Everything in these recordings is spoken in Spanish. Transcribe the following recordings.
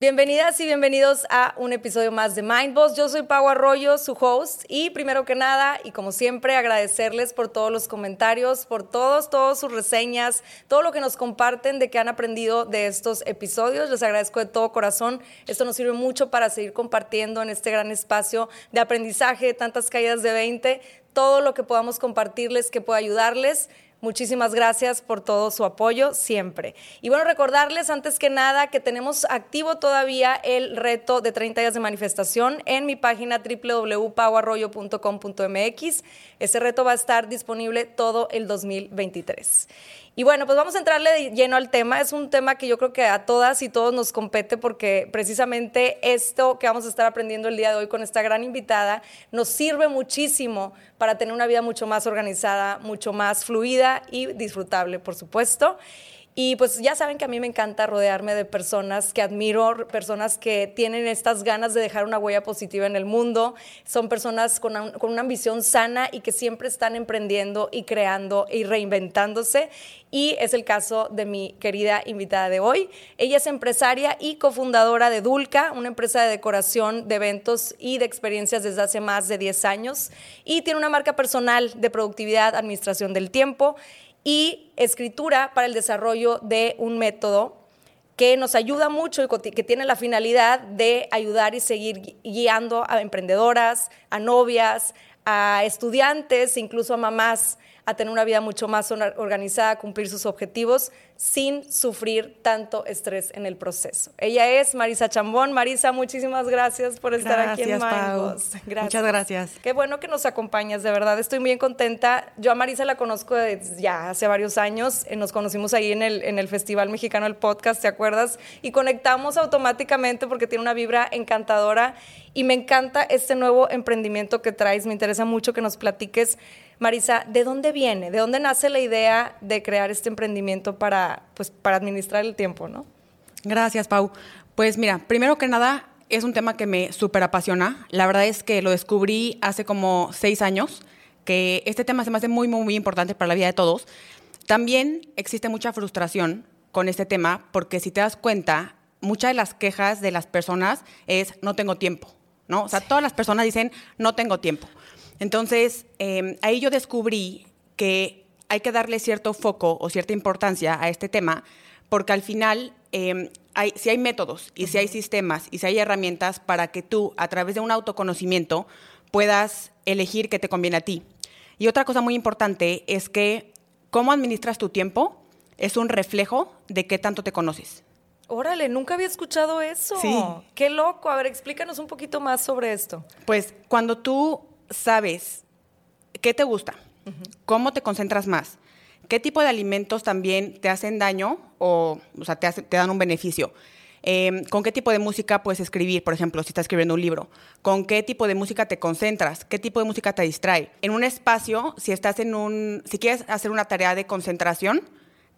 Bienvenidas y bienvenidos a un episodio más de Mindboss. Yo soy Pau Arroyo, su host, y primero que nada, y como siempre, agradecerles por todos los comentarios, por todos, todas sus reseñas, todo lo que nos comparten de que han aprendido de estos episodios. Les agradezco de todo corazón. Esto nos sirve mucho para seguir compartiendo en este gran espacio de aprendizaje, tantas caídas de 20, todo lo que podamos compartirles que pueda ayudarles. Muchísimas gracias por todo su apoyo siempre. Y bueno, recordarles antes que nada que tenemos activo todavía el reto de 30 días de manifestación en mi página www.pauarroyo.com.mx. Ese reto va a estar disponible todo el 2023. Y bueno, pues vamos a entrarle lleno al tema. Es un tema que yo creo que a todas y todos nos compete porque precisamente esto que vamos a estar aprendiendo el día de hoy con esta gran invitada nos sirve muchísimo para tener una vida mucho más organizada, mucho más fluida y disfrutable, por supuesto. Y pues ya saben que a mí me encanta rodearme de personas que admiro, personas que tienen estas ganas de dejar una huella positiva en el mundo. Son personas con con una ambición sana y que siempre están emprendiendo y creando y reinventándose. Y es el caso de mi querida invitada de hoy. Ella es empresaria y cofundadora de Dulca, una empresa de decoración de eventos y de experiencias desde hace más de 10 años. Y tiene una marca personal de productividad, administración del tiempo y escritura para el desarrollo de un método que nos ayuda mucho y que tiene la finalidad de ayudar y seguir guiando a emprendedoras, a novias, a estudiantes, incluso a mamás a tener una vida mucho más organizada, a cumplir sus objetivos sin sufrir tanto estrés en el proceso. Ella es Marisa Chambón. Marisa, muchísimas gracias por estar aquí en Mangos. Gracias. Muchas gracias. Qué bueno que nos acompañas, de verdad. Estoy muy contenta. Yo a Marisa la conozco ya hace varios años. Eh, nos conocimos ahí en el, en el Festival Mexicano del Podcast, ¿te acuerdas? Y conectamos automáticamente porque tiene una vibra encantadora y me encanta este nuevo emprendimiento que traes. Me interesa mucho que nos platiques Marisa, ¿de dónde viene? ¿De dónde nace la idea de crear este emprendimiento para, pues, para administrar el tiempo, no? Gracias, Pau. Pues mira, primero que nada, es un tema que me súper apasiona. La verdad es que lo descubrí hace como seis años, que este tema se me hace muy, muy, muy importante para la vida de todos. También existe mucha frustración con este tema, porque si te das cuenta, muchas de las quejas de las personas es no tengo tiempo, ¿no? O sea, todas las personas dicen no tengo tiempo. Entonces, em, ahí yo descubrí que hay que darle cierto foco o cierta importancia a este tema, porque al final, eh, hay, si hay métodos y si hay sistemas y si hay herramientas para que tú, a través de un autoconocimiento, puedas elegir qué te conviene a ti. Y otra cosa muy importante es que cómo administras tu tiempo es un reflejo de qué tanto te conoces. Órale, nunca había escuchado eso. Sí. Qué loco. A ver, explícanos un poquito más sobre esto. Pues cuando tú sabes qué te gusta, cómo te concentras más, qué tipo de alimentos también te hacen daño o, o sea, te, te dan un beneficio. Em, con qué tipo de música puedes escribir, por ejemplo, si estás escribiendo un libro, con qué tipo de música te concentras, qué tipo de música te distrae. En un espacio, si estás en un, si quieres hacer una tarea de concentración,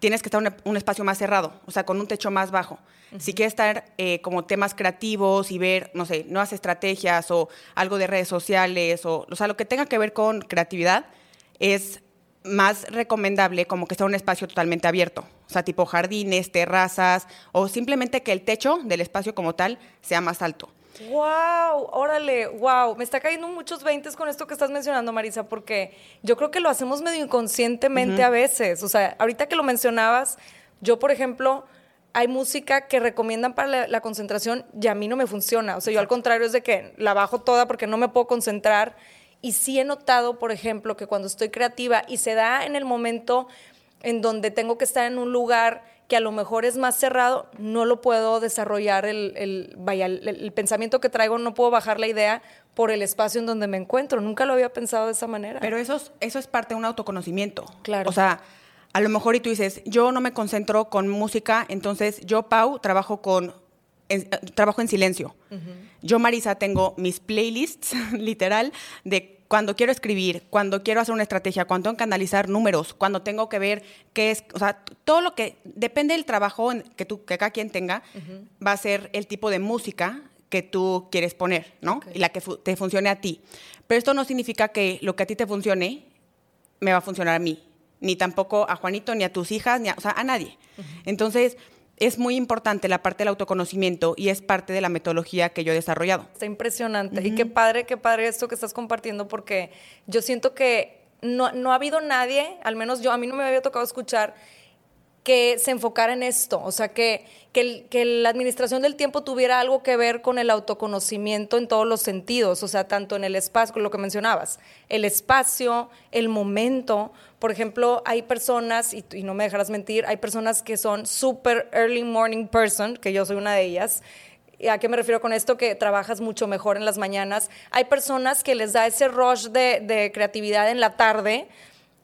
tienes que estar en un espacio más cerrado, o sea, con un techo más bajo. Si quieres estar eh, como temas creativos y ver, no sé, nuevas estrategias o algo de redes sociales, o, o sea, lo que tenga que ver con creatividad, es más recomendable como que sea un espacio totalmente abierto, o sea, tipo jardines, terrazas, o simplemente que el techo del espacio como tal sea más alto. Wow, órale, wow. Me está cayendo muchos veintes con esto que estás mencionando, Marisa, porque yo creo que lo hacemos medio inconscientemente a veces. O sea, ahorita que lo mencionabas, yo, por ejemplo, hay música que recomiendan para la, concentración y a mí no me funciona. O sea, yo al contrario es de que la bajo toda porque no me puedo concentrar. Y sí he notado, por ejemplo, que cuando estoy creativa y se da en el momento en donde tengo que estar en un lugar que a lo mejor es más cerrado, no lo puedo desarrollar el, vaya, el, pensamiento que traigo, no puedo bajar la idea por el espacio en donde me encuentro. Nunca lo había pensado de esa manera. Pero eso es, eso es parte de un autoconocimiento. Claro. O sea, a lo mejor y tú dices, yo no me concentro con música, entonces yo, Pau, trabajo con en, trabajo en silencio. Yo, Marisa, tengo mis playlists, literal, de cuando quiero escribir, cuando quiero hacer una estrategia, cuando tengo que analizar números, cuando tengo que ver qué es, o sea, todo lo que depende del trabajo que, tú, que cada quien tenga, va a ser el tipo de música que tú quieres poner, ¿no? Y la que te funcione a ti. Pero esto no significa que lo que a ti te funcione me va a funcionar a mí, ni tampoco a Juanito, ni a tus hijas, ni a, o sea, a nadie. Entonces, es muy importante la parte del autoconocimiento y es parte de la metodología que yo he desarrollado. Está impresionante. Y qué padre, qué padre esto que estás compartiendo, porque yo siento que no, no ha habido nadie, al menos yo, a mí no me había tocado escuchar que se enfocara en esto, o sea, que, que, la administración del tiempo tuviera algo que ver con el autoconocimiento en todos los sentidos, o sea, tanto en el espacio, lo que mencionabas, el espacio, el momento. Por ejemplo, hay personas, y, no me dejarás mentir, hay personas que son super early morning person, que yo soy una de ellas, ¿A qué me refiero con esto? Que trabajas mucho mejor en las mañanas. Hay personas que les da ese rush de creatividad en la tarde,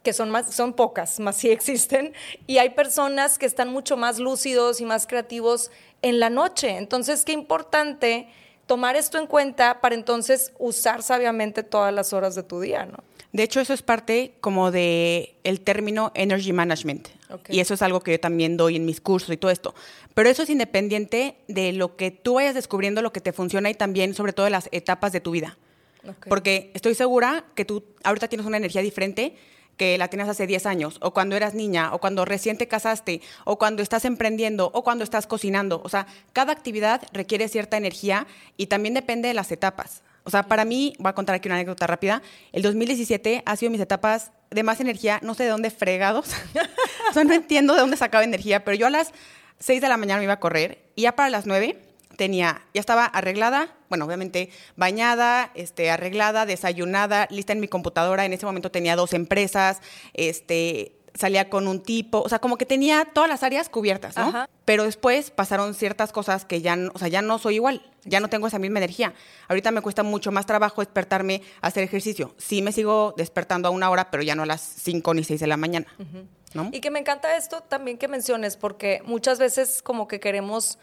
que son, más, son pocas, más sí existen, y hay personas que están mucho más lúcidos y más creativos en la noche. Entonces, qué importante tomar esto en cuenta para entonces usar sabiamente todas las horas de tu día, ¿no? De hecho, eso es parte como de el término energy management. Okay. Y eso es algo que yo también doy en mis cursos y todo esto. Pero eso es independiente de lo que tú vayas descubriendo, lo que te funciona y también sobre todo de las etapas de tu vida. Okay. Porque estoy segura que tú ahorita tienes una energía diferente que la tienes hace 10 años, o cuando eras niña, o cuando recién te casaste, o cuando estás emprendiendo, o cuando estás cocinando. O sea, cada actividad requiere cierta energía y también depende de las etapas. O sea, para mí, voy a contar aquí una anécdota rápida, el 2017 ha sido mis etapas de más energía, no sé de dónde fregados, o sea, no entiendo de dónde sacaba energía, pero yo a las 6 de la mañana me iba a correr y ya para las 9 tenía, ya estaba arreglada, bueno, obviamente bañada, este, arreglada, desayunada, lista en mi computadora. En ese momento tenía dos empresas, este, salía con un tipo, o sea, como que tenía todas las áreas cubiertas, ¿no? Ajá. Pero después pasaron ciertas cosas que ya, o sea, ya no soy igual, ya no tengo esa misma energía. Ahorita me cuesta mucho más trabajo despertarme a hacer ejercicio. Sí me sigo despertando a una hora, pero ya no a las 5 ni 6 de la mañana. Uh -huh. ¿no? Y que me encanta esto también que menciones, porque muchas veces como que queremos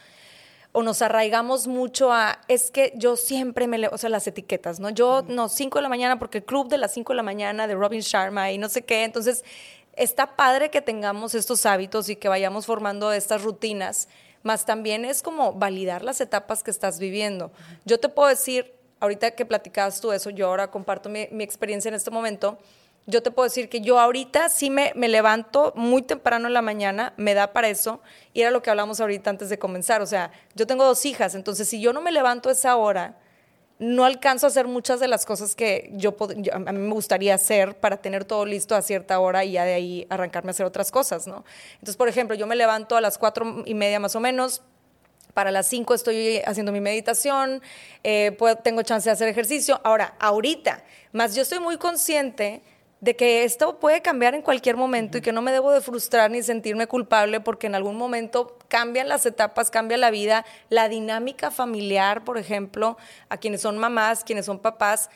o nos arraigamos mucho a, es que yo siempre me leo, o sea, las etiquetas, ¿no? Yo, uh -huh. no, 5 de la mañana, porque el club de las 5 de la mañana de Robin Sharma y no sé qué, entonces está padre que tengamos estos hábitos y que vayamos formando estas rutinas, más también es como validar las etapas que estás viviendo. Yo te puedo decir, ahorita que platicabas tú eso, yo ahora comparto mi, mi experiencia en este momento, yo te puedo decir que yo ahorita sí me, me, levanto muy temprano en la mañana, me da para eso, y era lo que hablamos ahorita antes de comenzar. O sea, yo tengo dos hijas, entonces si yo no me levanto a esa hora, no alcanzo a hacer muchas de las cosas que yo, yo, a mí me gustaría hacer para tener todo listo a cierta hora y ya de ahí arrancarme a hacer otras cosas, ¿no? Entonces, por ejemplo, yo me levanto a las cuatro y media más o menos, para las 5 estoy haciendo mi meditación, eh, puedo, tengo chance de hacer ejercicio. Ahora, ahorita, más yo estoy muy consciente de que esto puede cambiar en cualquier momento uh -huh. y que no me debo de frustrar ni sentirme culpable porque en algún momento cambian las etapas, cambia la vida, la dinámica familiar, por ejemplo, a quienes son mamás, quienes son papás,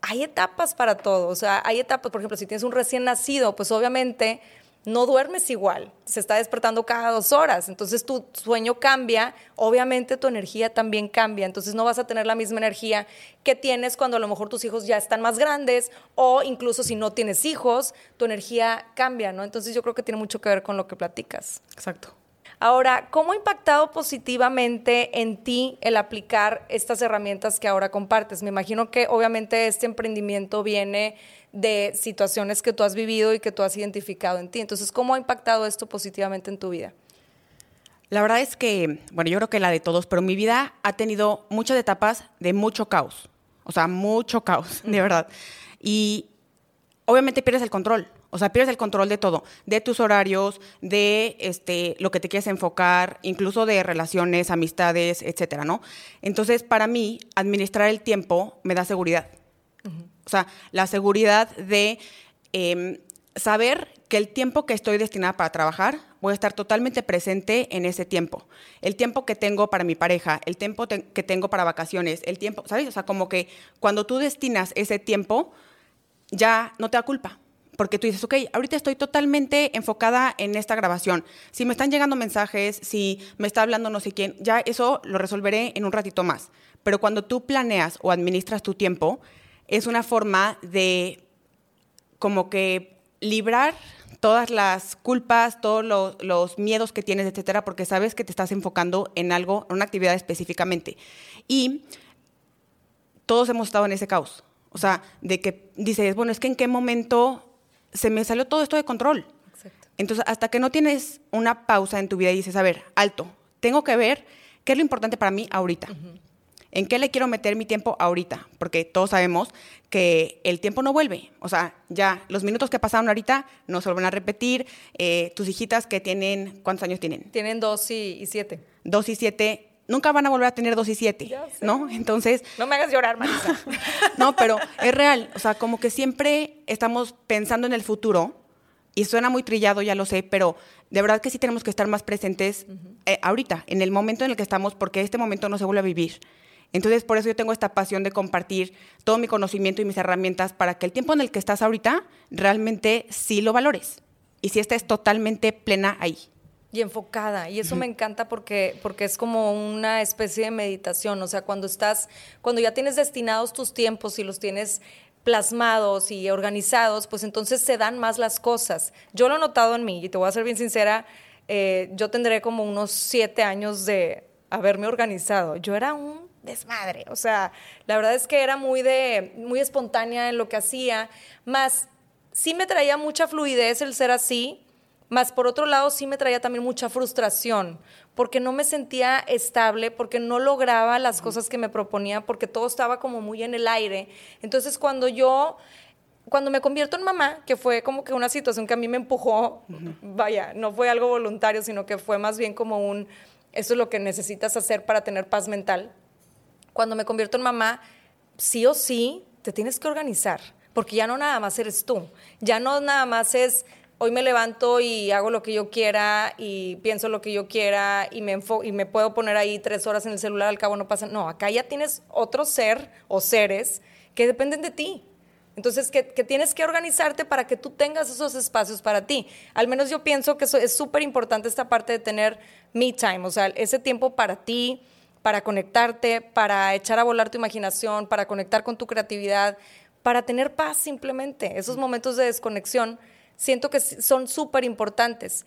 hay etapas para todo, o sea, hay etapas, por ejemplo, si tienes un recién nacido, pues obviamente no duermes igual, se está despertando cada dos horas, entonces tu sueño cambia, obviamente tu energía también cambia, entonces no vas a tener la misma energía que tienes cuando a lo mejor tus hijos ya están más grandes o incluso si no tienes hijos, tu energía cambia, ¿no? Entonces yo creo que tiene mucho que ver con lo que platicas. Exacto. Ahora, ¿cómo ha impactado positivamente en ti el aplicar estas herramientas que ahora compartes? Me imagino que obviamente este emprendimiento viene de situaciones que tú has vivido y que tú has identificado en ti. Entonces, ¿cómo ha impactado esto positivamente en tu vida? La verdad es que, bueno, yo creo que la de todos, pero mi vida ha tenido muchas etapas de mucho caos. O sea, mucho caos, de verdad. Y obviamente pierdes el control. O sea, pierdes el control de todo, de tus horarios, de este, lo que te quieres enfocar, incluso de relaciones, amistades, etcétera, ¿no? Entonces, para mí, administrar el tiempo me da seguridad. Uh -huh. O sea, la seguridad de eh, saber que el tiempo que estoy destinada para trabajar, voy a estar totalmente presente en ese tiempo. El tiempo que tengo para mi pareja, el tiempo te que tengo para vacaciones, el tiempo, ¿sabes? O sea, como que cuando tú destinas ese tiempo, ya no te da culpa porque tú dices, ok, ahorita estoy totalmente enfocada en esta grabación. Si me están llegando mensajes, si me está hablando no sé quién, ya eso lo resolveré en un ratito más. Pero cuando tú planeas o administras tu tiempo, es una forma de como que librar todas las culpas, todos los, los, miedos que tienes, etcétera, porque sabes que te estás enfocando en algo, en una actividad específicamente. Y todos hemos estado en ese caos. O sea, de que dices, bueno, es que en qué momento se me salió todo esto de control. Exacto. Entonces, hasta que no tienes una pausa en tu vida y dices, a ver, alto, tengo que ver qué es lo importante para mí ahorita. ¿En qué le quiero meter mi tiempo ahorita? Porque todos sabemos que el tiempo no vuelve. O sea, ya los minutos que pasaron ahorita no se vuelven a repetir. Eh, tus hijitas que tienen, ¿cuántos años tienen? Tienen dos y, siete. Dos y siete. Nunca van a volver a tener dos y siete, ¿no? Entonces... No me hagas llorar, Marisa. no, pero es real. O sea, como que siempre estamos pensando en el futuro y suena muy trillado, ya lo sé, pero de verdad que sí tenemos que estar más presentes eh, ahorita, en el momento en el que estamos, porque este momento no se vuelve a vivir. Entonces, por eso yo tengo esta pasión de compartir todo mi conocimiento y mis herramientas para que el tiempo en el que estás ahorita realmente sí lo valores y sí estés totalmente plena ahí. Y enfocada. Y eso me encanta porque, porque es como una especie de meditación. O sea, cuando estás, cuando ya tienes destinados tus tiempos y los tienes plasmados y organizados, pues entonces se dan más las cosas. Yo lo he notado en mí, y te voy a ser bien sincera, eh, yo tendré como unos siete años de haberme organizado. Yo era un desmadre, o sea, la verdad es que era muy, de, muy espontánea en lo que hacía, más sí me traía mucha fluidez el ser así, más por otro lado sí me traía también mucha frustración, porque no me sentía estable, porque no lograba las cosas que me proponía, porque todo estaba como muy en el aire. Entonces cuando yo, cuando me convierto en mamá, que fue como que una situación que a mí me empujó, vaya, no fue algo voluntario, sino que fue más bien como un, eso es lo que necesitas hacer para tener paz mental. Cuando me convierto en mamá, sí o sí, te tienes que organizar, porque ya no nada más eres tú, ya no nada más es hoy me levanto y hago lo que yo quiera y pienso lo que yo quiera y me, y me puedo poner ahí tres horas en el celular, al cabo no pasa. No, acá ya tienes otro ser o seres que dependen de ti. Entonces, que, tienes que organizarte para que tú tengas esos espacios para ti. Al menos yo pienso que eso es súper importante esta parte de tener me time, o sea, ese tiempo para ti, para conectarte, para echar a volar tu imaginación, para conectar con tu creatividad, para tener paz simplemente. Esos momentos de desconexión siento que son súper importantes.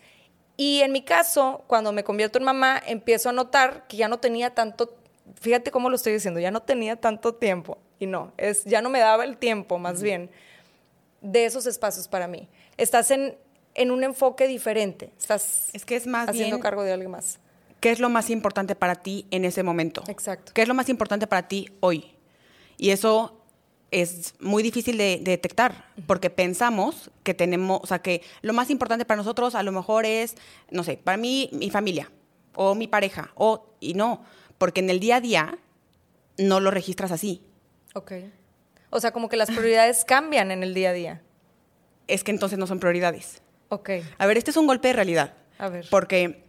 Y en mi caso, cuando me convierto en mamá, empiezo a notar que ya no tenía tanto, fíjate cómo lo estoy diciendo, ya no tenía tanto tiempo. Y no, es, ya no me daba el tiempo, más bien, de esos espacios para mí. Estás en, en un enfoque diferente, estás es que es más haciendo cargo de alguien más. ¿Qué es lo más importante para ti en ese momento? Exacto. ¿Qué es lo más importante para ti hoy? Y eso es muy difícil de, detectar porque pensamos que tenemos, o sea, que lo más importante para nosotros a lo mejor es, no sé, para mí mi familia o mi pareja, o, y no, porque en el día a día no lo registras así. Ok. O sea, como que las prioridades cambian en el día a día. Es que entonces no son prioridades. Ok. A ver, este es un golpe de realidad. A ver. Porque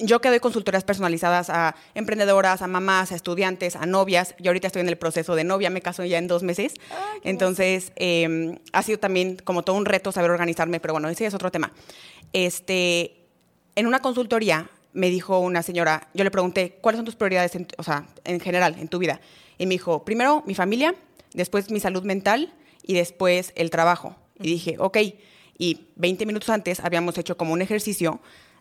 yo que doy consultorías personalizadas a emprendedoras, a mamás, a estudiantes, a novias. Yo ahorita estoy en el proceso de novia, me caso ya en dos meses. Entonces, em, ha sido también como todo un reto saber organizarme, pero bueno, ese es otro tema. Este, en una consultoría me dijo una señora, yo le pregunté, ¿cuáles son tus prioridades, en, o sea, en general, en tu vida? Y me dijo, primero mi familia, después mi salud mental y después el trabajo. Y dije, ok. Y 20 minutos antes habíamos hecho como un ejercicio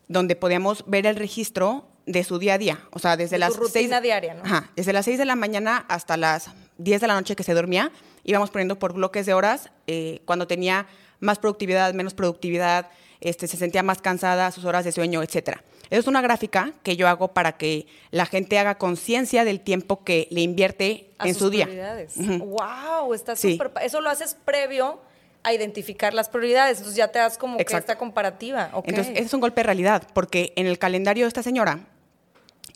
donde podíamos ver el registro de su día a día. O sea, desde las rutina seis, diaria, ¿no? Ajá, desde las 6 de la mañana hasta las 10 de la noche que se dormía, íbamos poniendo por bloques de horas eh, cuando tenía más productividad, menos productividad, este, se sentía más cansada, sus horas de sueño, etcétera. Es una gráfica que yo hago para que la gente haga conciencia del tiempo que le invierte en su día. Wow, está. Eso lo haces previo a identificar las prioridades. Entonces ya te das como que esta comparativa. Entonces, ese es un golpe de realidad, porque en el calendario de esta señora,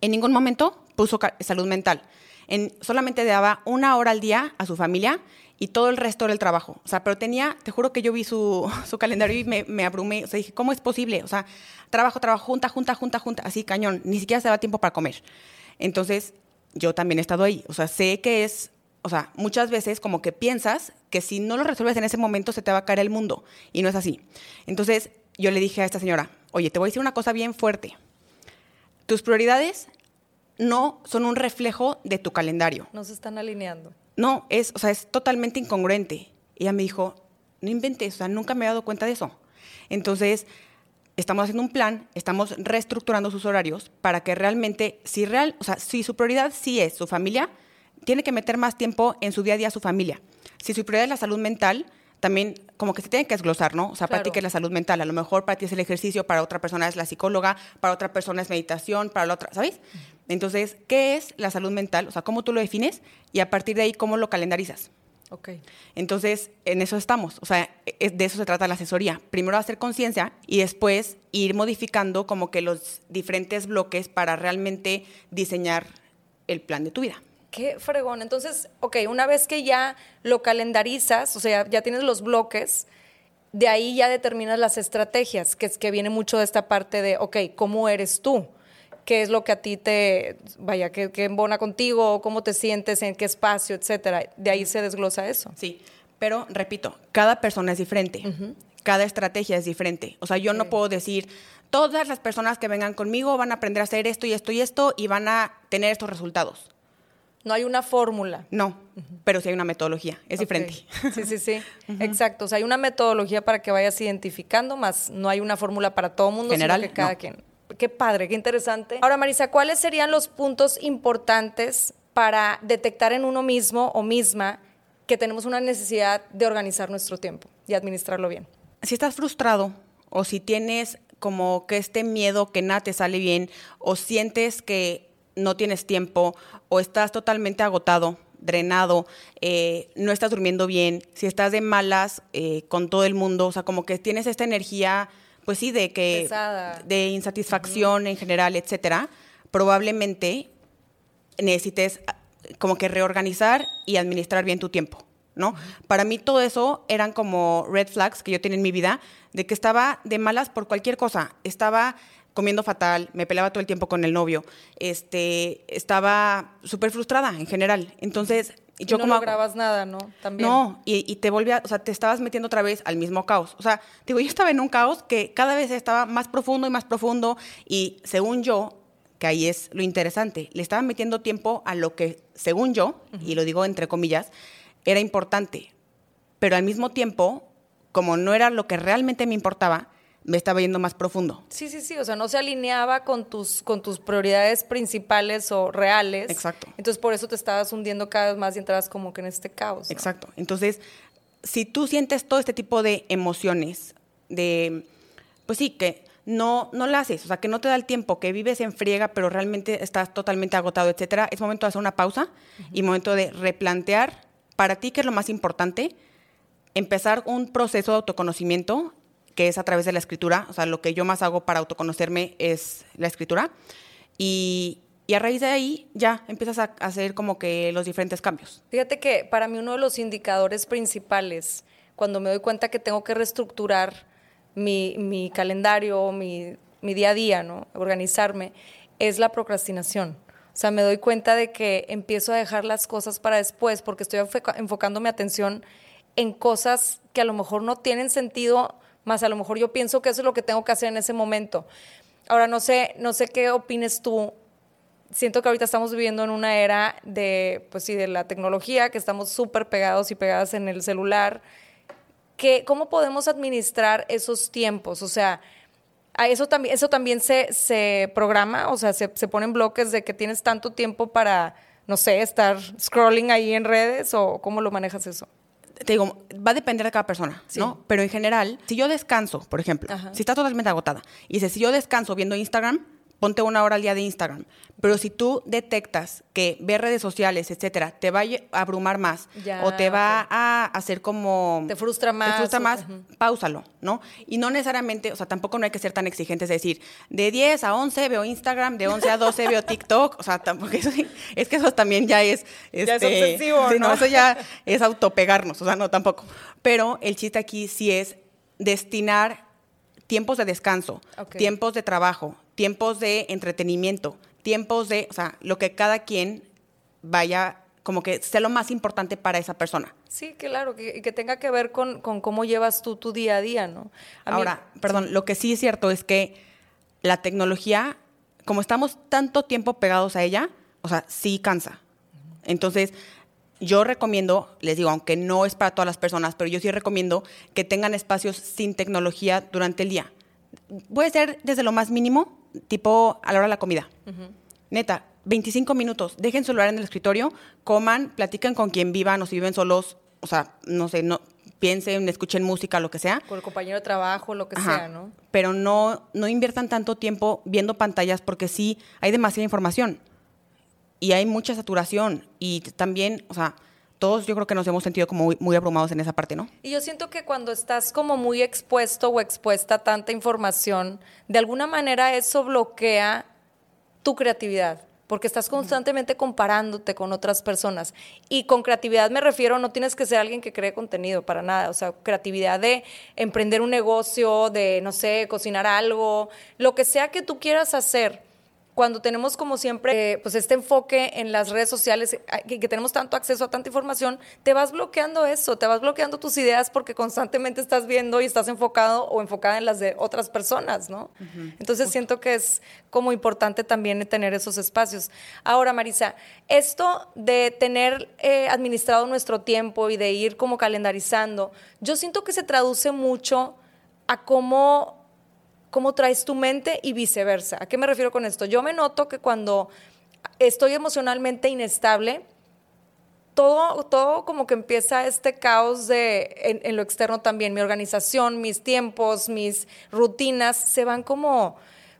en ningún momento puso salud mental. En, solamente daba una hora al día a su familia y todo el resto del trabajo. O sea, pero tenía, te juro que yo vi su, su calendario y me, me, abrumé. O sea, dije, ¿cómo es posible? O sea, trabajo, trabajo, junta, junta, junta, junta, así cañón. Ni siquiera se daba tiempo para comer. Entonces, yo también he estado ahí. O sea, sé que es o sea, muchas veces como que piensas que si no lo resuelves en ese momento se te va a caer el mundo y no es así. Entonces yo le dije a esta señora, oye, te voy a decir una cosa bien fuerte. Tus prioridades no son un reflejo de tu calendario. No se están alineando. No, es, o sea, es totalmente incongruente. Y ella me dijo, no inventes, o sea, nunca me he dado cuenta de eso. Entonces, estamos haciendo un plan, estamos reestructurando sus horarios para que realmente, si real, o sea, si su prioridad sí es su familia, tiene que meter más tiempo en su día a día a su familia. Si su prioridad es la salud mental, también como que se tiene que desglosar, ¿no? O sea, para ti que es la salud mental, a lo mejor para ti es el ejercicio, para otra persona es la psicóloga, para otra persona es meditación, para la otra, ¿sabes? Entonces, ¿qué es la salud mental? O sea, ¿cómo tú lo defines? Y a partir de ahí, ¿cómo lo calendarizas? Ok. Entonces, en eso estamos. O sea, es- de eso se trata la asesoría. Primero hacer conciencia y después ir modificando como que los diferentes bloques para realmente diseñar el plan de tu vida. Qué fregón. Entonces, ok, una vez que ya lo calendarizas, o sea, ya tienes los bloques, de ahí ya determinas las estrategias, que es que viene mucho de esta parte de, ok, ¿cómo eres tú? ¿Qué es lo que a ti te, vaya, que, que embona contigo? ¿Cómo te sientes? ¿En qué espacio? Etcétera. De ahí se desglosa eso. Sí, pero repito, cada persona es diferente. Cada estrategia es diferente. O sea, yo no puedo decir, todas las personas que vengan conmigo van a aprender a hacer esto y esto y esto y van a tener estos resultados. No hay una fórmula. No, pero sí hay una metodología. Es diferente. Sí, sí, sí. Exacto. O sea, hay una metodología para que vayas identificando, más no hay una fórmula para todo el mundo, General, sino que cada no. quien. Qué padre, qué interesante. Ahora, Marisa, ¿cuáles serían los puntos importantes para detectar en uno mismo o misma que tenemos una necesidad de organizar nuestro tiempo y administrarlo bien? si estás frustrado o si tienes como que este miedo que nada te sale bien o sientes que no tienes tiempo o estás totalmente agotado, drenado, eh, no estás durmiendo bien, si estás de malas eh, con todo el mundo, o sea, como que tienes esta energía, pues sí, de que Pesada. de insatisfacción en general, etcétera, probablemente necesites ah, como que reorganizar y administrar bien tu tiempo, ¿no? Para mí todo eso eran como red flags que yo tenía en mi vida, de que estaba de malas por cualquier cosa. Estaba comiendo fatal, me peleaba todo el tiempo con el novio, este, estaba súper frustrada en general. Entonces, Y yo no como... lograbas nada, ¿no? También. No, y, y te volvía, o sea, te estabas metiendo otra vez al mismo caos. O sea, digo, yo estaba en un caos que cada vez estaba más profundo y más profundo y según yo, que ahí es lo interesante, le estaba metiendo tiempo a lo que, según yo, y lo digo entre comillas, era importante. Pero al mismo tiempo, como no era lo que realmente me importaba, me estaba yendo más profundo. Sí, sí, sí, o sea, no se alineaba con tus, con tus prioridades principales o reales. Exacto. Entonces, por eso te estabas hundiendo cada vez más y entrabas como que en este caos. ¿no? Exacto. Entonces, si tú sientes todo este tipo de emociones, de, pues sí, que no, no la haces, o sea, que no te da el tiempo, que vives en friega, pero realmente estás totalmente agotado, etcétera, es momento de hacer una pausa y momento de replantear para ti qué es lo más importante, empezar un proceso de autoconocimiento que es a través de la escritura, o sea, lo que yo más hago para autoconocerme es la escritura, y, y a raíz de ahí ya empiezas a hacer como que los diferentes cambios. Fíjate que para mí uno de los indicadores principales, cuando me doy cuenta que tengo que reestructurar mi, mi calendario, mi, mi día a día, ¿no? organizarme, es la procrastinación. O sea, me doy cuenta de que empiezo a dejar las cosas para después porque estoy enfoca- enfocando mi atención en cosas que a lo mejor no tienen sentido, más a lo mejor yo pienso que eso es lo que tengo que hacer en ese momento. Ahora, no sé, no sé qué opines tú siento que ahorita estamos viviendo en una era de, pues sí, de la tecnología, que estamos súper pegados y pegadas en el celular. Que, ¿Cómo podemos administrar esos tiempos? O sea, eso también, eso también se, se programa, o sea, se, se ponen bloques de que tienes tanto tiempo para, no sé, estar scrolling ahí en redes o cómo lo manejas eso. Te digo, va a depender de cada persona, Sí. ¿no? Pero en general, si yo descanso, por ejemplo, Ajá. si estás totalmente agotada y dices, si yo descanso viendo Instagram, ponte una hora al día de Instagram. Pero si tú detectas que ver redes sociales, etcétera, te va a abrumar más Ya, o te va a hacer como... Te frustra más, Te frustra más, páusalo, ¿no? Y no necesariamente, o sea, tampoco no hay que ser tan exigentes de decir, de 10 a 11 veo Instagram, de 11 a 12 veo TikTok, o sea, tampoco eso, es que eso también ya es... Ya es este, obsesivo, sí, ¿no? Eso ya es autopegarnos, o sea, no, tampoco. Pero el chiste aquí sí es destinar tiempos de descanso, tiempos de trabajo, tiempos de entretenimiento, tiempos de, o sea, lo que cada quien vaya, como que sea lo más importante para esa persona. Sí, claro, que, que tenga que ver con, con cómo llevas tú tu día a día, ¿no? A mí- Ahora, perdón, lo que sí es cierto es que la tecnología, como estamos tanto tiempo pegados a ella, o sea, sí cansa. Entonces, yo recomiendo, les digo, aunque no es para todas las personas, pero yo sí recomiendo que tengan espacios sin tecnología durante el día. Puede ser desde lo más mínimo, tipo a la hora de la comida. Neta, 25 minutos, dejen su celular en el escritorio, coman, platiquen con quien vivan o si viven solos, o sea, no sé, no, piensen, escuchen música, lo que sea. Con el compañero de trabajo, lo que sea, ¿no? Pero no, no inviertan tanto tiempo viendo pantallas porque sí hay demasiada información y hay mucha saturación y también, o sea, todos yo creo que nos hemos sentido como muy, muy, abrumados en esa parte, ¿no? Y yo siento que cuando estás como muy expuesto o expuesta a tanta información, de alguna manera eso bloquea tu creatividad porque estás constantemente comparándote con otras personas. Y con creatividad me refiero, no tienes que ser alguien que cree contenido para nada, o sea, creatividad de emprender un negocio, de, no sé, cocinar algo, lo que sea que tú quieras hacer cuando tenemos como siempre pues este enfoque en las redes sociales y que tenemos tanto acceso a tanta información, te vas bloqueando eso, te vas bloqueando tus ideas porque constantemente estás viendo y estás enfocado o enfocada en las de otras personas, ¿no? Entonces siento que es como importante también tener esos espacios. Ahora, Marisa, esto de tener eh, administrado nuestro tiempo y de ir como calendarizando, yo siento que se traduce mucho a cómo cómo traes tu mente y viceversa. ¿A qué me refiero con esto? Yo me noto que cuando estoy emocionalmente inestable, todo, todo como que empieza este caos de, en, lo externo también. Mi organización, mis tiempos, mis rutinas se van como,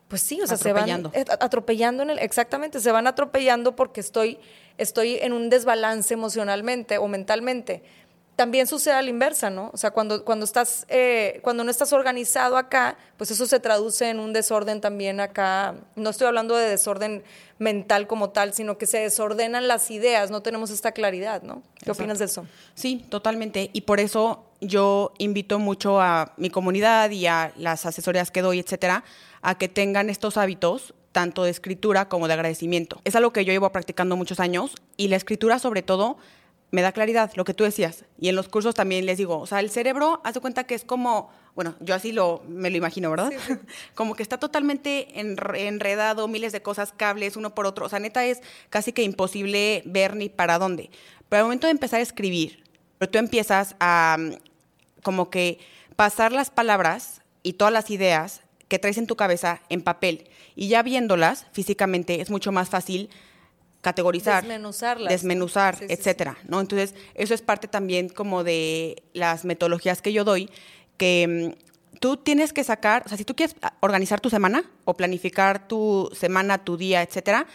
pues sí, o sea, se van atropellando en el, exactamente, se van atropellando porque estoy, estoy en un desbalance emocionalmente o mentalmente también sucede a la inversa, ¿no? O sea, cuando, cuando, estás, eh, cuando no estás organizado acá, pues eso se traduce en un desorden también acá. No estoy hablando de desorden mental como tal, sino que se desordenan las ideas, no tenemos esta claridad, ¿no? ¿Qué opinas de eso? Sí, totalmente. Y por eso yo invito mucho a mi comunidad y a las asesorías que doy, etcétera, a que tengan estos hábitos tanto de escritura como de agradecimiento. Es algo que yo llevo practicando muchos años y la escritura sobre todo me da claridad, lo que tú decías. Y en los cursos también les digo, o sea, el cerebro, haz de cuenta que es como, bueno, yo así lo, me lo imagino, ¿verdad? como que está totalmente enredado, miles de cosas, cables, uno por otro. O sea, neta es casi que imposible ver ni para dónde. Pero al momento de empezar a escribir, pero tú empiezas a como que pasar las palabras y todas las ideas que traes en tu cabeza en papel y ya viéndolas físicamente es mucho más fácil categorizar, desmenuzar, etcétera, ¿no? Entonces, eso es parte también como de las metodologías que yo doy, que mm, tú tienes que sacar, o sea, si tú quieres organizar tu semana o planificar tu semana, tu día, etcétera,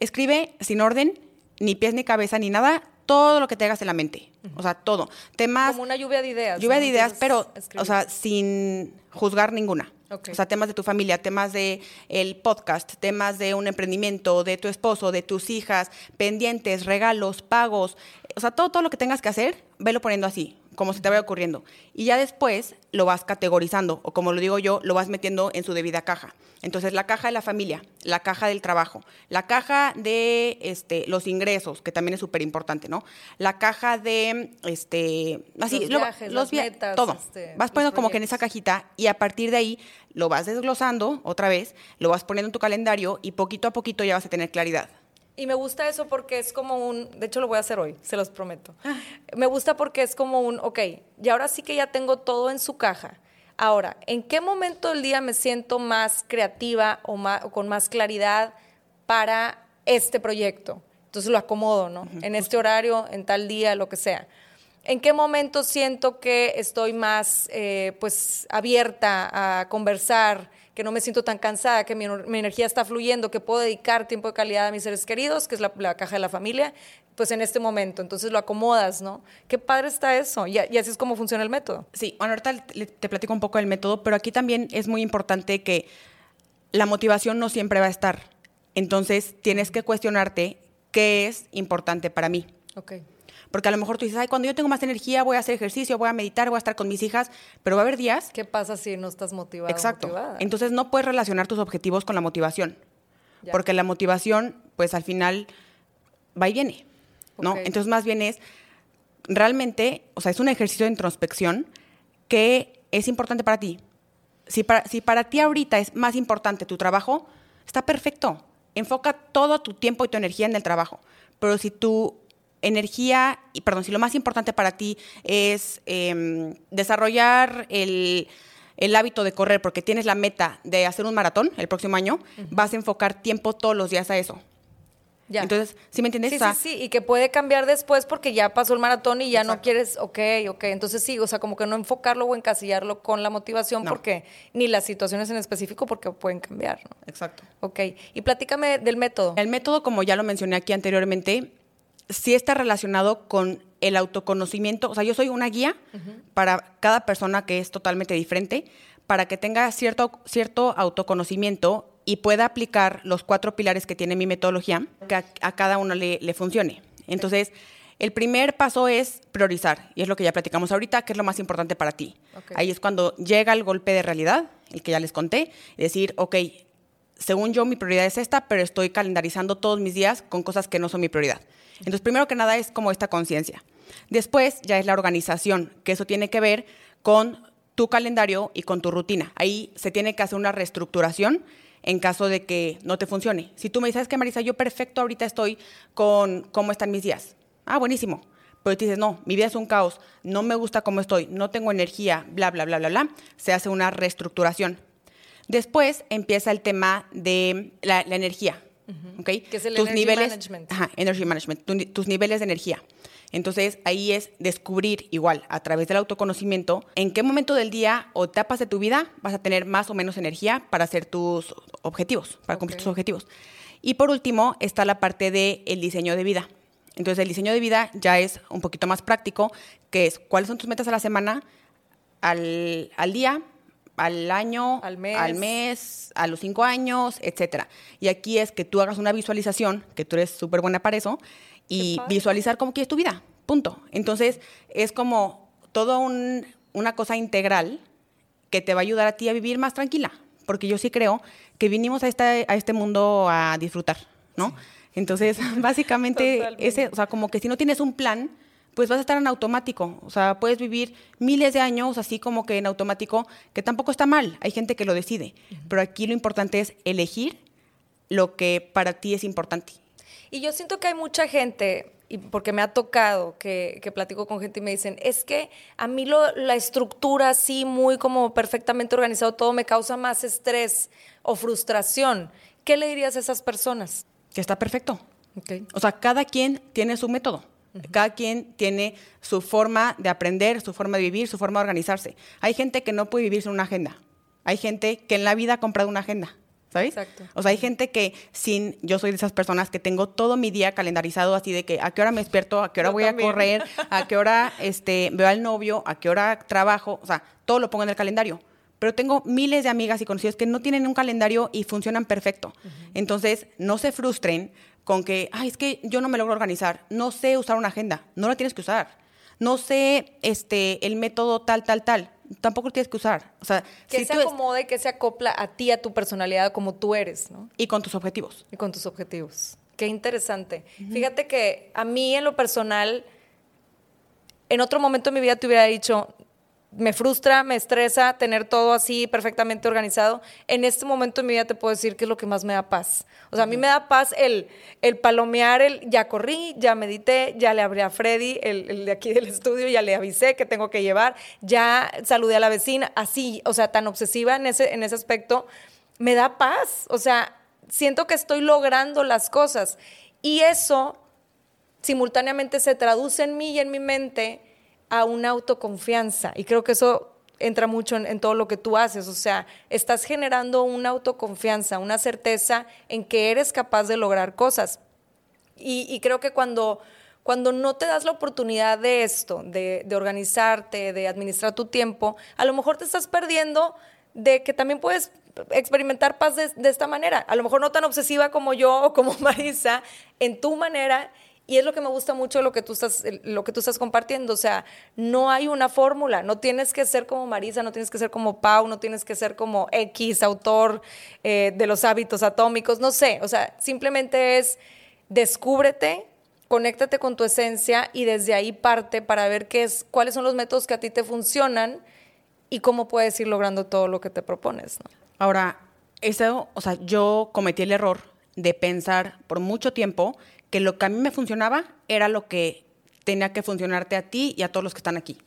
escribe sin orden, ni pies ni cabeza ni nada, todo lo que te hagas en la mente. O sea, todo. Temas. Como una lluvia de ideas. Lluvia de ideas, pero, o sea, sin juzgar ninguna. O sea, temas de tu familia, temas de el podcast, temas de un emprendimiento, de tu esposo, de tus hijas, pendientes, regalos, pagos. O sea, todo, todo lo que tengas que hacer, velo poniendo así como se te vaya ocurriendo. Y ya después lo vas categorizando, o como lo digo yo, lo vas metiendo en su debida caja. Entonces, la caja de la familia, la caja del trabajo, la caja de este, los ingresos, que también es súper importante, ¿no? La caja de, este, así, los viajes, los metas, todo. Este, vas poniendo como que en esa cajita y a partir de ahí lo vas desglosando otra vez, lo vas poniendo en tu calendario y poquito a poquito ya vas a tener claridad. Y me gusta eso porque es como un, de hecho lo voy a hacer hoy, se los prometo. Me gusta porque es como un, ok, y ahora sí que ya tengo todo en su caja. Ahora, ¿en qué momento del día me siento más creativa o, con más claridad para este proyecto? Entonces lo acomodo, ¿no? En este horario, en tal día, lo que sea. ¿En qué momento siento que estoy más, eh, pues, abierta a conversar? Que no me siento tan cansada, que mi, energía está fluyendo, que puedo dedicar tiempo de calidad a mis seres queridos, que es la, caja de la familia, pues en este momento. Entonces lo acomodas, ¿no? Qué padre está eso. Y, así es como funciona el método. Sí, bueno, ahorita te platico un poco del método, pero aquí también es muy importante que la motivación no siempre va a estar. Entonces tienes que cuestionarte qué es importante para mí. Ok. Porque a lo mejor tú dices, ay, cuando yo tengo más energía voy a hacer ejercicio, voy a meditar, voy a estar con mis hijas, pero va a haber días... ¿Qué pasa si no estás motivado? Exacto. Entonces no puedes relacionar tus objetivos con la motivación. Porque la motivación, pues al final va y viene. ¿no? Entonces más bien es, realmente, o sea, es un ejercicio de introspección que es importante para ti. Si para, si para ti ahorita es más importante tu trabajo, está perfecto. Enfoca todo tu tiempo y tu energía en el trabajo. Pero si tú energía, y perdón, si lo más importante para ti es em, desarrollar el, hábito de correr porque tienes la meta de hacer un maratón el próximo año, vas a enfocar tiempo todos los días a eso. Ya. Entonces, ¿sí me entiendes? Sí, O sea, sí, sí, y que puede cambiar después porque ya pasó el maratón y ya no quieres, ok, ok, entonces sí, o sea, como que no enfocarlo o encasillarlo con la motivación No. porque, ni las situaciones en específico porque pueden cambiar, ¿no? Exacto. Ok, y platícame del método. El método, como ya lo mencioné aquí anteriormente, sí está relacionado con el autoconocimiento. O sea, yo soy una guía para cada persona que es totalmente diferente, para que tenga cierto, cierto autoconocimiento y pueda aplicar los cuatro pilares que tiene mi metodología, que a, a cada uno le, le funcione. Entonces, el primer paso es priorizar, y es lo que ya platicamos ahorita, que es lo más importante para ti. Ahí es cuando llega el golpe de realidad, el que ya les conté, y decir, ok, según yo mi prioridad es esta, pero estoy calendarizando todos mis días con cosas que no son mi prioridad. Entonces, primero que nada es como esta conciencia. Después ya es la organización, que eso tiene que ver con tu calendario y con tu rutina. Ahí se tiene que hacer una reestructuración en caso de que no te funcione. Si tú me dices, "Es que Marisa, yo perfecto ahorita estoy con cómo están mis días. Ah, buenísimo. Pero tú dices, no, mi vida es un caos, no me gusta cómo estoy, no tengo energía, bla, bla, bla, bla, bla. Se hace una reestructuración. Después empieza el tema de la energía. ¿Ok? Que es el energy management. Ajá, energy management, tu tus niveles de energía. Entonces, ahí es descubrir igual, a través del autoconocimiento, en qué momento del día o etapas de tu vida vas a tener más o menos energía para hacer tus objetivos, para cumplir Ok. tus objetivos. Y por último, está la parte del el diseño de vida. Entonces, el diseño de vida ya es un poquito más práctico, que es cuáles son tus metas a la semana, al, al día, al año, Al mes. al mes, a los cinco años, etcétera. Y aquí es que tú hagas una visualización, que tú eres súper buena para eso, y visualizar cómo quieres tu vida, punto. Entonces, es como todo un- una cosa integral que te va a ayudar a ti a vivir más tranquila, porque yo sí creo que vinimos a, esta, a este mundo a disfrutar, ¿no? Entonces, básicamente, ese, o sea, como que si no tienes un plan, pues vas a estar en automático. O sea, puedes vivir miles de años así como que en automático, que tampoco está mal. Hay gente que lo decide. Pero aquí lo importante es elegir lo que para ti es importante. Y yo siento que hay mucha gente, y porque me ha tocado que, que platico con gente y me dicen, es que a mí lo- la estructura así, muy como perfectamente organizado, todo me causa más estrés o frustración. ¿Qué le dirías a esas personas? Que está perfecto. Ok. O sea, cada quien tiene su método. Cada quien tiene su forma de aprender, su forma de vivir, su forma de organizarse. Hay gente que no puede vivir sin una agenda. Hay gente que en la vida ha comprado una agenda. ¿Sabes? Exacto. O sea, hay gente que sin, yo soy de esas personas que tengo todo mi día calendarizado así de que a qué hora me despierto, a qué hora Yo voy también. a correr, a qué hora este, veo al novio, a qué hora trabajo, o sea, todo lo pongo en el calendario. Pero tengo miles de amigas y conocidos que no tienen un calendario y funcionan perfecto. Entonces, no se frustren con que, ay, es que yo no me logro organizar, no sé usar una agenda, no la tienes que usar. No sé este, el método tal, tal, tal, tampoco lo tienes que usar. O sea, Que si se tú es- acomode, que se acopla a ti, a tu personalidad, como tú eres, ¿no? y con tus objetivos. y con tus objetivos. Qué interesante. Fíjate que a mí en lo personal, en otro momento de mi vida te hubiera dicho, me frustra, me estresa tener todo así perfectamente organizado. En este momento de mi vida te puedo decir que es lo que más me da paz. O sea, a mí me da paz el, el palomear, el ya corrí, ya medité, ya le abrí a Freddy, el, el de aquí del estudio, ya le avisé que tengo que llevar, ya saludé a la vecina, así, o sea, tan obsesiva en ese, en ese aspecto, me da paz. O sea, siento que estoy logrando las cosas. Y eso simultáneamente se traduce en mí y en mi mente a una autoconfianza. Y creo que eso entra mucho en, todo lo que tú haces. O sea, estás generando una autoconfianza, una certeza en que eres capaz de lograr cosas. Y, creo que cuando, cuando no te das la oportunidad de esto, de, organizarte, de administrar tu tiempo, a lo mejor te estás perdiendo de que también puedes experimentar paz de esta manera. A lo mejor no tan obsesiva como yo o como Marisa, en tu manera. Y es lo que me gusta mucho lo que tú estás, lo que tú estás compartiendo. O sea, no hay una fórmula. No tienes que ser como Marisa, no tienes que ser como Pau, no tienes que ser como X, autor eh, de los hábitos atómicos. No sé. O sea, simplemente es descúbrete, conéctate con tu esencia y desde ahí parte para ver qué es, cuáles son los métodos que a ti te funcionan y cómo puedes ir logrando todo lo que te propones. Ahora, eso, o sea, yo cometí el error de pensar por mucho tiempo que lo que a mí me funcionaba era lo que tenía que funcionarte a ti y a todos los que están aquí.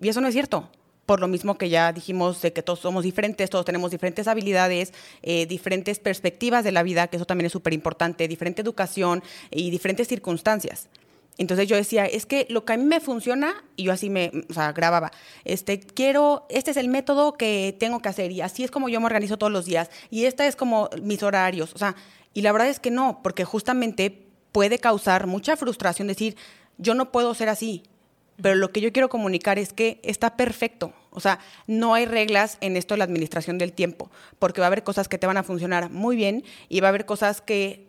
Y eso no es cierto, por lo mismo que ya dijimos de que todos somos diferentes, todos tenemos diferentes habilidades, eh, diferentes perspectivas de la vida, que eso también es súper importante, diferente educación y diferentes circunstancias. Entonces yo decía, es que lo que a mí me funciona, y yo así me, grababa, este, quiero, este es el método que tengo que hacer, y así es como yo me organizo todos los días, y esta es como mis horarios, o sea, y la verdad es que no, porque justamente puede causar mucha frustración decir, yo no puedo ser así, pero lo que yo quiero comunicar es que está perfecto. O sea, no hay reglas en esto de la administración del tiempo, porque va a haber cosas que te van a funcionar muy bien y va a haber cosas que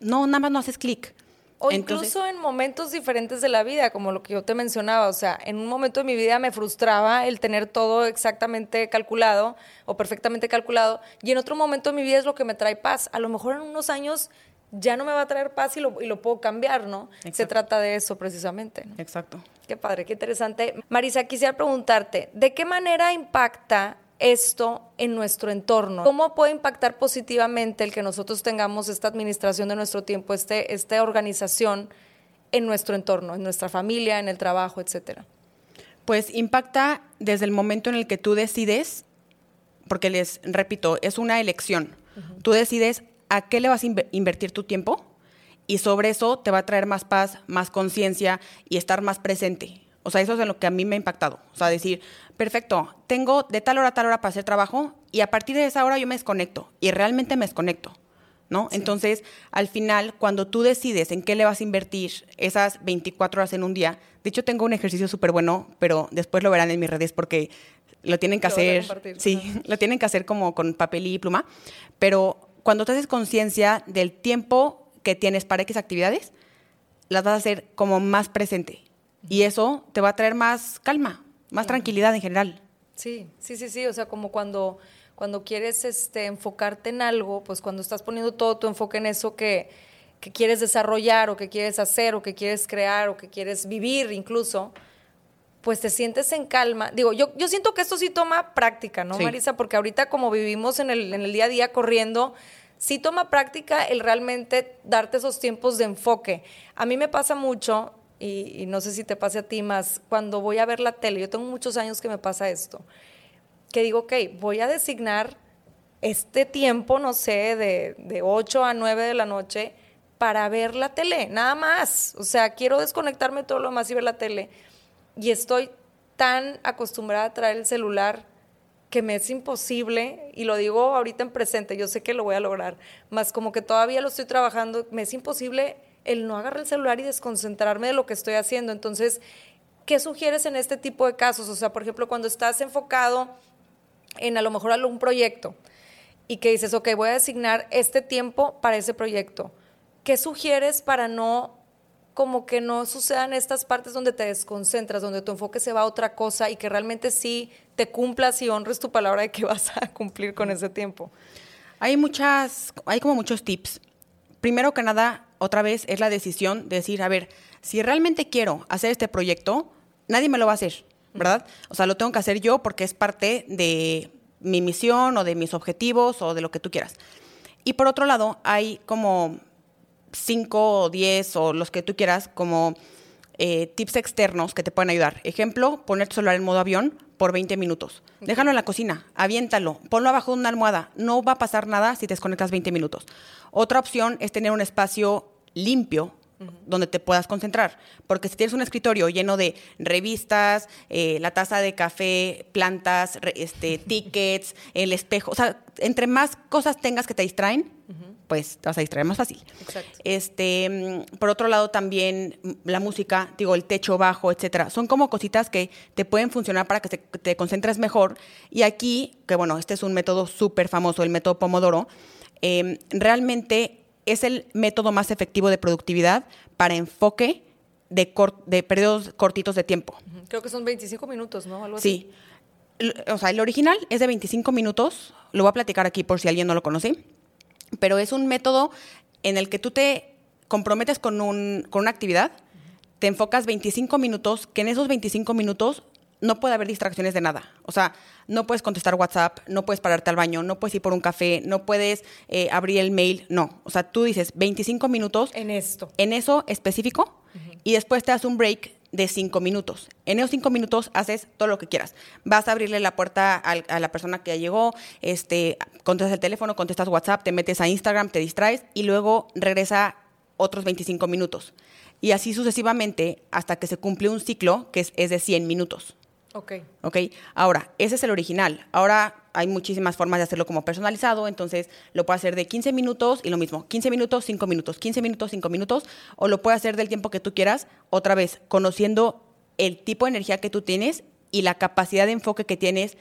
no, nada más no haces clic. O incluso en momentos diferentes de la vida, como lo que yo te mencionaba. O sea, en un momento de mi vida me frustraba el tener todo exactamente calculado o perfectamente calculado. Y en otro momento de mi vida es lo que me trae paz. A lo mejor en unos años ya no me va a traer paz y lo, y lo puedo cambiar, ¿no? Se trata de eso precisamente. Exacto. Qué padre, qué interesante. Marisa, quisiera preguntarte, ¿de qué manera impacta esto en nuestro entorno? ¿Cómo puede impactar positivamente el que nosotros tengamos esta administración de nuestro tiempo, este, esta organización en nuestro entorno, en nuestra familia, en el trabajo, etcétera? Pues impacta desde el momento en el que tú decides, porque les repito, es una elección. Tú decides a qué le vas a invertir tu tiempo y sobre eso te va a traer más paz, más conciencia y estar más presente. O sea, eso es lo que a mí me ha impactado. O sea, decir, perfecto, tengo de tal hora a tal hora para hacer trabajo y a partir de esa hora yo me desconecto y realmente me desconecto. ¿No? Entonces, al final, cuando tú decides en qué le vas a invertir esas 24 horas en un día, de hecho tengo un ejercicio súper bueno, pero después lo verán en mis redes porque lo tienen que hacer, sí, lo tienen que hacer como con papel y pluma, pero cuando te haces conciencia del tiempo que tienes para X actividades, las vas a hacer como más presente. Y eso te va a traer más calma, más tranquilidad en general. Sí, sí, sí, sí. O sea, como cuando, cuando quieres este, enfocarte en algo, pues cuando estás poniendo todo tu enfoque en eso que, que quieres desarrollar o que quieres hacer o que quieres crear o que quieres vivir incluso, pues te sientes en calma. Digo, yo, yo siento que esto sí toma práctica, ¿no, Marisa? Porque ahorita como vivimos en el, en el día a día corriendo, sí toma práctica el realmente darte esos tiempos de enfoque. A mí me pasa mucho, y, no sé si te pase a ti más, cuando voy a ver la tele, yo tengo muchos años que me pasa esto, que digo, ok, voy a designar este tiempo, no sé, de, de 8 a 9 de la noche para ver la tele, nada más. O sea, quiero desconectarme todo lo más y ver la tele y estoy tan acostumbrada a traer el celular que me es imposible, y lo digo ahorita en presente, yo sé que lo voy a lograr, más como que todavía lo estoy trabajando, me es imposible el no agarrar el celular y desconcentrarme de lo que estoy haciendo. Entonces, ¿qué sugieres en este tipo de casos? O sea, por ejemplo, cuando estás enfocado en a lo mejor algún proyecto y que dices, ok, voy a designar este tiempo para ese proyecto, ¿qué sugieres para no como que no sucedan estas partes donde te desconcentras, donde tu enfoque se va a otra cosa y que realmente sí te cumplas y honres tu palabra de que vas a cumplir con ese tiempo. Hay muchas, hay como muchos tips. Primero que nada, otra vez es la decisión de decir, a ver, si realmente quiero hacer este proyecto, nadie me lo va a hacer, ¿verdad? O sea, lo tengo que hacer yo porque es parte de mi misión o de mis objetivos o de lo que tú quieras. Y por otro lado, hay como 5 o 10 o los que tú quieras como eh, tips externos que te pueden ayudar. Ejemplo, poner tu celular en modo avión por 20 minutos. Déjalo en la cocina, aviéntalo, ponlo abajo de una almohada. No va a pasar nada si te desconectas 20 minutos. Otra opción es tener un espacio limpio donde te puedas concentrar. Porque si tienes un escritorio lleno de revistas, eh, la taza de café, plantas, este, tickets, el espejo, o sea, entre más cosas tengas que te distraen, pues te vas a distraer más fácil. Exacto. Este, mm, por otro lado, también mm, la música, digo, el techo bajo, etcétera. Son como cositas que te pueden funcionar para que te, te concentres mejor. Y aquí, que bueno, este es un método súper famoso, el método Pomodoro, em, realmente es el método más efectivo de productividad para enfoque de, de periodos cortitos de tiempo. Creo que son 25 minutos, ¿no? Algo sí. O sea, el original es de 25 minutos. Lo voy a platicar aquí por si alguien no lo conoce pero es un método en el que tú te comprometes con, un, con una actividad, te enfocas 25 minutos, que en esos 25 minutos no puede haber distracciones de nada. O sea, no puedes contestar WhatsApp, no puedes pararte al baño, no puedes ir por un café, no puedes eh, abrir el mail, no. O sea, tú dices 25 minutos. En esto. En eso específico y después te das un break de cinco minutos. En esos cinco minutos haces todo lo que quieras. Vas a abrirle la puerta a la persona que ya llegó, este, contestas el teléfono, contestas WhatsApp, te metes a Instagram, te distraes y luego regresa otros 25 minutos. Y así sucesivamente hasta que se cumple un ciclo que es, es de 100 minutos. Ok. Ok. Ahora, ese es el original. Ahora hay muchísimas formas de hacerlo como personalizado, entonces lo puede hacer de 15 minutos y lo mismo, 15 minutos, 5 minutos, 15 minutos, 5 minutos, o lo puede hacer del tiempo que tú quieras, otra vez, conociendo el tipo de energía que tú tienes y la capacidad de enfoque que tienes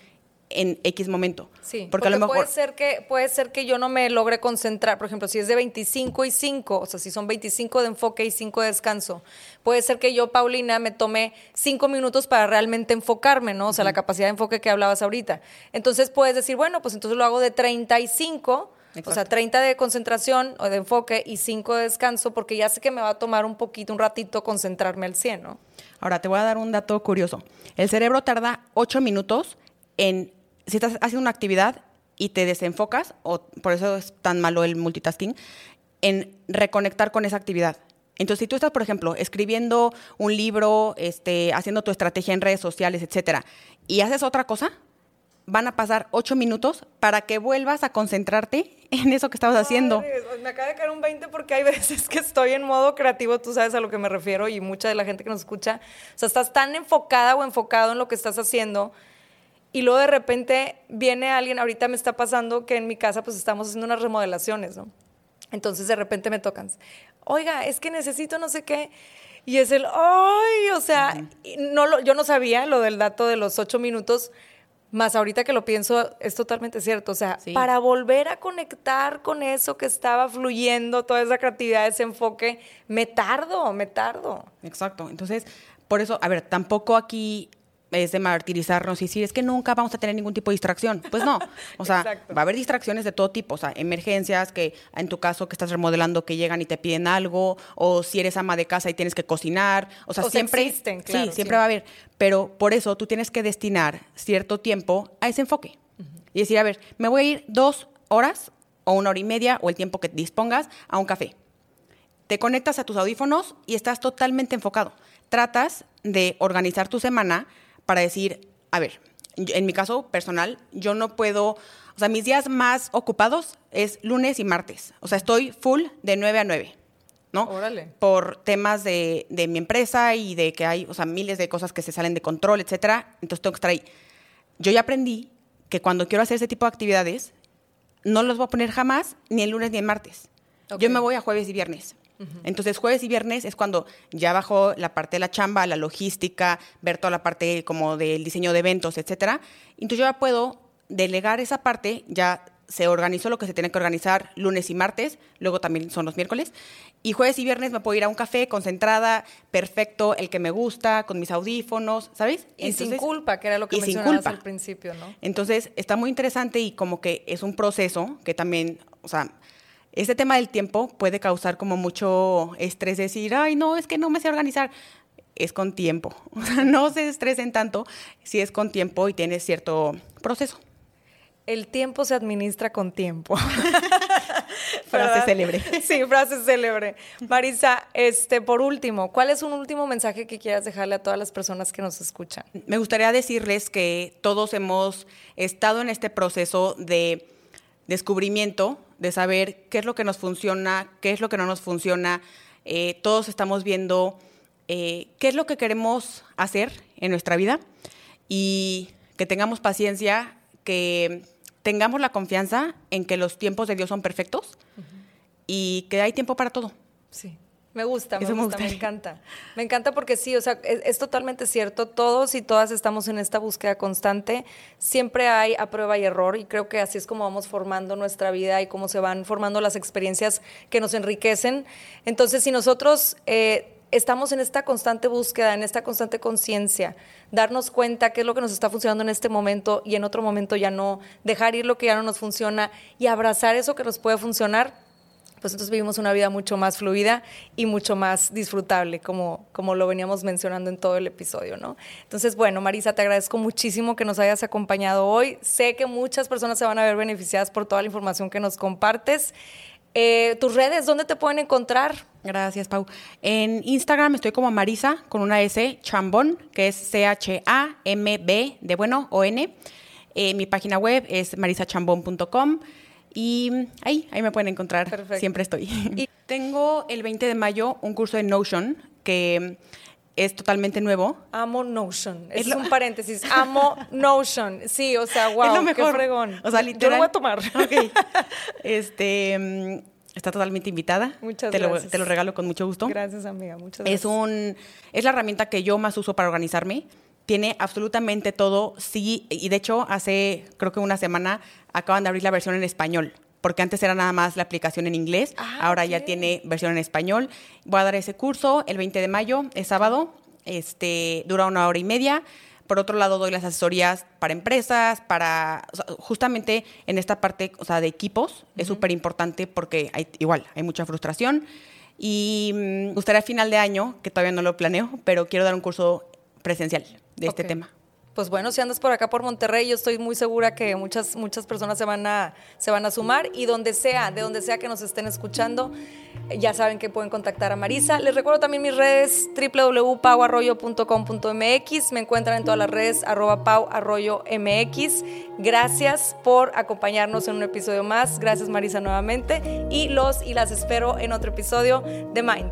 en X momento. Sí, porque, a lo mejor... puede, ser que, puede ser que yo no me logre concentrar, por ejemplo, si es de 25 y 5, o sea, si son 25 de enfoque y 5 de descanso, puede ser que yo, Paulina, me tome 5 minutos para realmente enfocarme, ¿no? O sea, la capacidad de enfoque que hablabas ahorita. Entonces puedes decir, bueno, pues entonces lo hago de 35. O sea, 30 de concentración o de enfoque y 5 de descanso, porque ya sé que me va a tomar un poquito, un ratito concentrarme al 100, ¿no? Ahora, te voy a dar un dato curioso. El cerebro tarda 8 minutos en si estás haciendo una actividad y te desenfocas, o por eso es tan malo el multitasking, en reconectar con esa actividad. Entonces, si tú estás, por ejemplo, escribiendo un libro, este, haciendo tu estrategia en redes sociales, etcétera, y haces otra cosa, van a pasar ocho minutos para que vuelvas a concentrarte en eso que estabas haciendo. Me acaba de caer un 20 porque hay veces que estoy en modo creativo, tú sabes a lo que me refiero, y mucha de la gente que nos escucha, o sea, estás tan enfocada o enfocado en lo que estás haciendo y luego de repente viene alguien, ahorita me está pasando que en mi casa pues estamos haciendo unas remodelaciones, ¿no? Entonces de repente me tocan, oiga, es que necesito no sé qué. Y es el, ay, o sea, no lo, yo no sabía lo del dato de los ocho minutos, más ahorita que lo pienso es totalmente cierto. O sea, para volver a conectar con eso que estaba fluyendo, toda esa creatividad, ese enfoque, me tardo, me tardo. Exacto. Entonces, por eso, a ver, tampoco aquí es de martirizarnos y decir, es que nunca vamos a tener ningún tipo de distracción. Pues no, o sea, va a haber distracciones de todo tipo, o sea, emergencias, que en tu caso que estás remodelando, que llegan y te piden algo, o si eres ama de casa y tienes que cocinar, o sea, siempre... Existen, claro, sí, siempre va a haber, pero por eso tú tienes que destinar cierto tiempo a ese enfoque. Y decir, a ver, me voy a ir dos horas o una hora y media o el tiempo que dispongas a un café. Te conectas a tus audífonos y estás totalmente enfocado. Tratas de organizar tu semana para decir, a ver, en mi caso personal, yo no puedo, o sea, mis días más ocupados es lunes y martes. O sea, estoy full de 9 a 9. ¿no? Órale. Por temas de, de, mi empresa y de que hay, o sea, miles de cosas que se salen de control, etcétera. Entonces tengo que estar ahí. Yo ya aprendí que cuando quiero hacer ese tipo de actividades, no los voy a poner jamás ni el lunes ni el martes. Yo me voy a jueves y viernes. Entonces, jueves y viernes es cuando ya bajó la parte de la chamba, la logística, ver toda la parte como del diseño de eventos, etcétera. Entonces, yo ya puedo delegar esa parte, ya se organizó lo que se tiene que organizar lunes y martes, luego también son los miércoles. Y jueves y viernes me puedo ir a un café concentrada, perfecto, el que me gusta, con mis audífonos, ¿sabes? Y sin culpa, que era lo que mencionabas al principio, ¿no? Entonces, está muy interesante y como que es un proceso que también, o sea, este tema del tiempo puede causar como mucho estrés, decir, ay, no, es que no me sé organizar. Es con tiempo. O sea, no se estresen tanto si es con tiempo y tiene cierto proceso. El tiempo se administra con tiempo. frase célebre. Sí, frase célebre. Marisa, este, por último, ¿cuál es un último mensaje que quieras dejarle a todas las personas que nos escuchan? Me gustaría decirles que todos hemos estado en este proceso de descubrimiento de saber qué es lo que nos funciona, qué es lo que no nos funciona. Eh, todos estamos viendo eh, qué es lo que queremos hacer en nuestra vida y que tengamos paciencia, que tengamos la confianza en que los tiempos de Dios son perfectos y que hay tiempo para todo. Sí. Me gusta, me gusta, me, encanta. Me encanta porque sí, o sea, es, totalmente cierto. Todos y todas estamos en esta búsqueda constante. Siempre hay a prueba y error y creo que así es como vamos formando nuestra vida y cómo se van formando las experiencias que nos enriquecen. Entonces, si nosotros eh, estamos en esta constante búsqueda, en esta constante conciencia, darnos cuenta qué es lo que nos está funcionando en este momento y en otro momento ya no, dejar ir lo que ya no nos funciona y abrazar eso que nos puede funcionar pues entonces vivimos una vida mucho más fluida y mucho más disfrutable, como, como lo veníamos mencionando en todo el episodio, ¿no? Entonces, bueno, Marisa, te agradezco muchísimo que nos hayas acompañado hoy. Sé que muchas personas se van a ver beneficiadas por toda la información que nos compartes. Eh, tus redes, ¿dónde te pueden encontrar? Gracias, Pau. En Instagram estoy como Marisa con una S, Chambón, que es C-H-A-M-B de bueno, O-N. Eh, mi página web es marisachambón.com y ahí, ahí me pueden encontrar. Perfecto. Siempre estoy. Y tengo el 20 de mayo un curso de Notion que es totalmente nuevo. Amo Notion. Es Es, lo- un paréntesis. Amo Notion. Sí, o sea, wow, es lo qué mejor. fregón. O sea, Yo lo voy a tomar. Ok. Este, mm, está totalmente invitada. Muchas te gracias. Lo, te lo regalo con mucho gusto. Gracias, amiga. Muchas gracias. Es un es la herramienta que yo más uso para organizarme. Tiene absolutamente todo. Sí, y de hecho hace creo que una semana acaban de abrir la versión en español, porque antes era nada más la aplicación en inglés, Ah, ahora ok. ya tiene versión en español. Voy a dar ese curso el 20 de mayo, es sábado. Este, dura una hora y media. Por otro lado, doy las asesorías para empresas, para o sea, justamente en esta parte, o sea, de equipos, es súper importante porque hay, igual hay mucha frustración. Y me gustaría a final de año, que todavía no lo planeo, pero quiero dar un curso presencial de este tema. Pues bueno, si andas por acá por Monterrey, yo estoy muy segura que muchas, muchas personas se van, a, se van a sumar y donde sea, de donde sea que nos estén escuchando, ya saben que pueden contactar a Marisa. Les recuerdo también mis redes www.pauarroyo.com.mx, me encuentran en todas las redes arroba pauarroyomx. Gracias por acompañarnos en un episodio más, gracias Marisa nuevamente y los y las espero en otro episodio de Mind